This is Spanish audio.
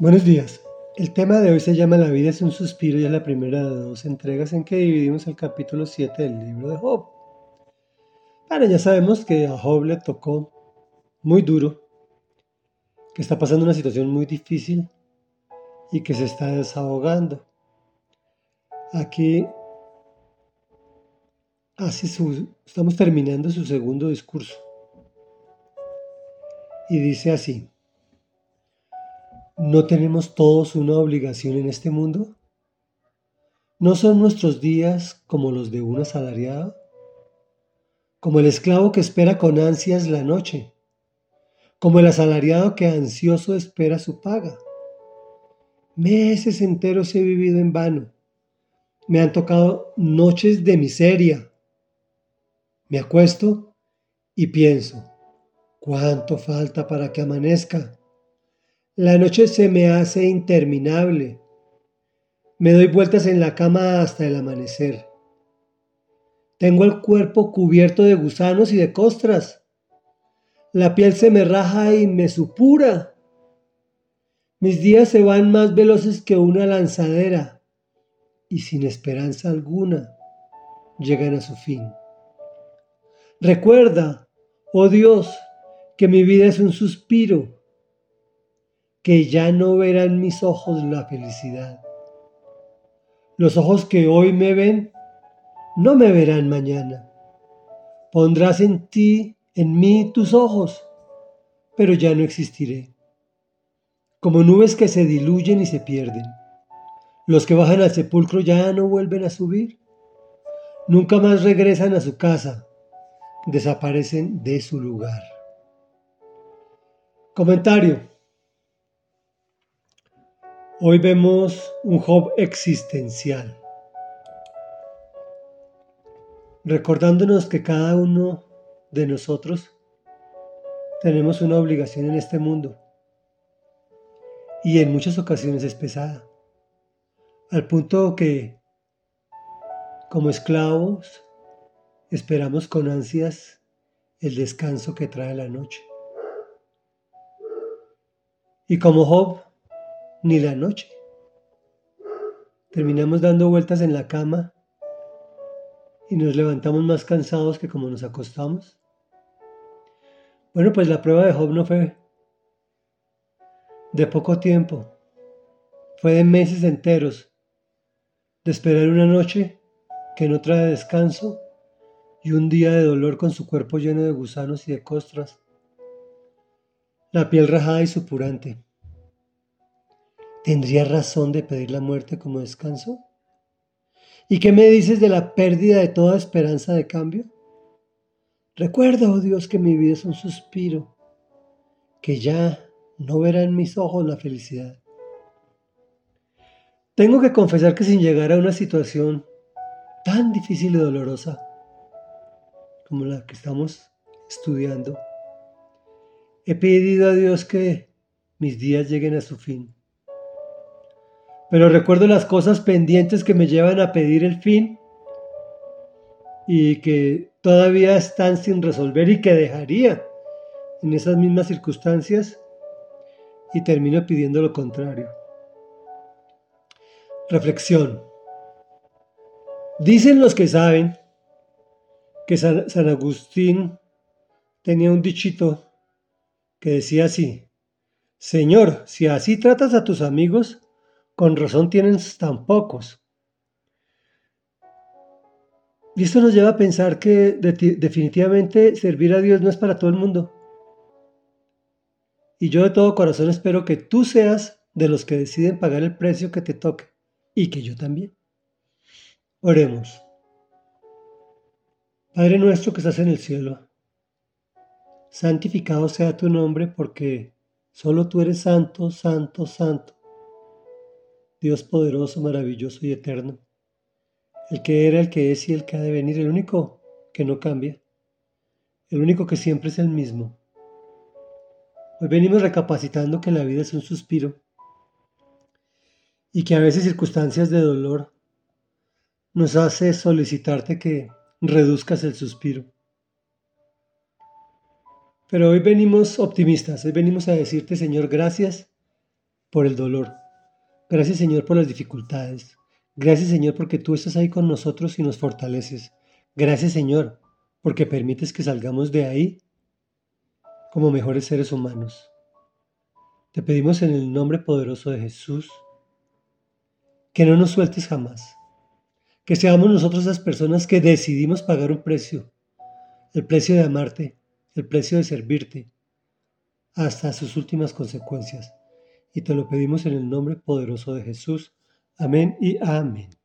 Buenos días. El tema de hoy se llama La vida es un suspiro y es la primera de dos entregas en que dividimos el capítulo 7 del libro de Job. Bueno, ya sabemos que a Job le tocó muy duro, que está pasando una situación muy difícil y que se está desahogando. Aquí hace su, estamos terminando su segundo discurso. Y dice así, ¿no tenemos todos una obligación en este mundo? ¿No son nuestros días como los de un asalariado? Como el esclavo que espera con ansias la noche, como el asalariado que ansioso espera su paga. Meses enteros he vivido en vano. Me han tocado noches de miseria. Me acuesto y pienso, ¿cuánto falta para que amanezca? La noche se me hace interminable. Me doy vueltas en la cama hasta el amanecer. Tengo el cuerpo cubierto de gusanos y de costras. La piel se me raja y me supura. Mis días se van más veloces que una lanzadera y sin esperanza alguna llegan a su fin. Recuerda, oh Dios, que mi vida es un suspiro, que ya no verán mis ojos la felicidad. Los ojos que hoy me ven no me verán mañana. Pondrás en ti, en mí, tus ojos, pero ya no existiré. Como nubes que se diluyen y se pierden. Los que bajan al sepulcro ya no vuelven a subir. Nunca más regresan a su casa. Desaparecen de su lugar. Comentario. Hoy vemos un Job existencial. Recordándonos que cada uno de nosotros tenemos una obligación en este mundo. Y en muchas ocasiones es pesada, al punto que como esclavos esperamos con ansias el descanso que trae la noche. Y como Job, ni la noche. Terminamos dando vueltas en la cama y nos levantamos más cansados que como nos acostamos? Bueno, pues la prueba de Job no fue de poco tiempo, fue de meses enteros, de esperar una noche que no trae descanso y un día de dolor con su cuerpo lleno de gusanos y de costras, la piel rajada y supurante. ¿Tendría razón de pedir la muerte como descanso? ¿Y qué me dices de la pérdida de toda esperanza de cambio? Recuerda, oh Dios, que mi vida es un suspiro, que ya no verá en mis ojos la felicidad. Tengo que confesar que sin llegar a una situación tan difícil y dolorosa como la que estamos estudiando, he pedido a Dios que mis días lleguen a su fin pero recuerdo las cosas pendientes que me llevan a pedir el fin y que todavía están sin resolver y que dejaría en esas mismas circunstancias y termino pidiendo lo contrario. Reflexión. Dicen los que saben que San, Agustín tenía un dichito que decía así, Señor, si así tratas a tus amigos, con razón tienen tan pocos. Y esto nos lleva a pensar que definitivamente servir a Dios no es para todo el mundo. Y yo de todo corazón espero que tú seas de los que deciden pagar el precio que te toque y que yo también. Oremos. Padre nuestro que estás en el cielo, santificado sea tu nombre porque solo tú eres santo, santo, santo. Dios poderoso, maravilloso y eterno, el que era, el que es y el que ha de venir, el único que no cambia, el único que siempre es el mismo. Hoy venimos recapacitando que la vida es un suspiro y que a veces circunstancias de dolor nos hace solicitarte que reduzcas el suspiro. Pero hoy venimos optimistas, hoy venimos a decirte, Señor, gracias por el dolor. Gracias Señor por las dificultades. Gracias Señor porque tú estás ahí con nosotros y nos fortaleces. Gracias Señor porque permites que salgamos de ahí como mejores seres humanos. Te pedimos en el nombre poderoso de Jesús que no nos sueltes jamás, que seamos nosotros las personas que decidimos pagar un precio, el precio de amarte, el precio de servirte, hasta sus últimas consecuencias. Y te lo pedimos en el nombre poderoso de Jesús. Amén y amén.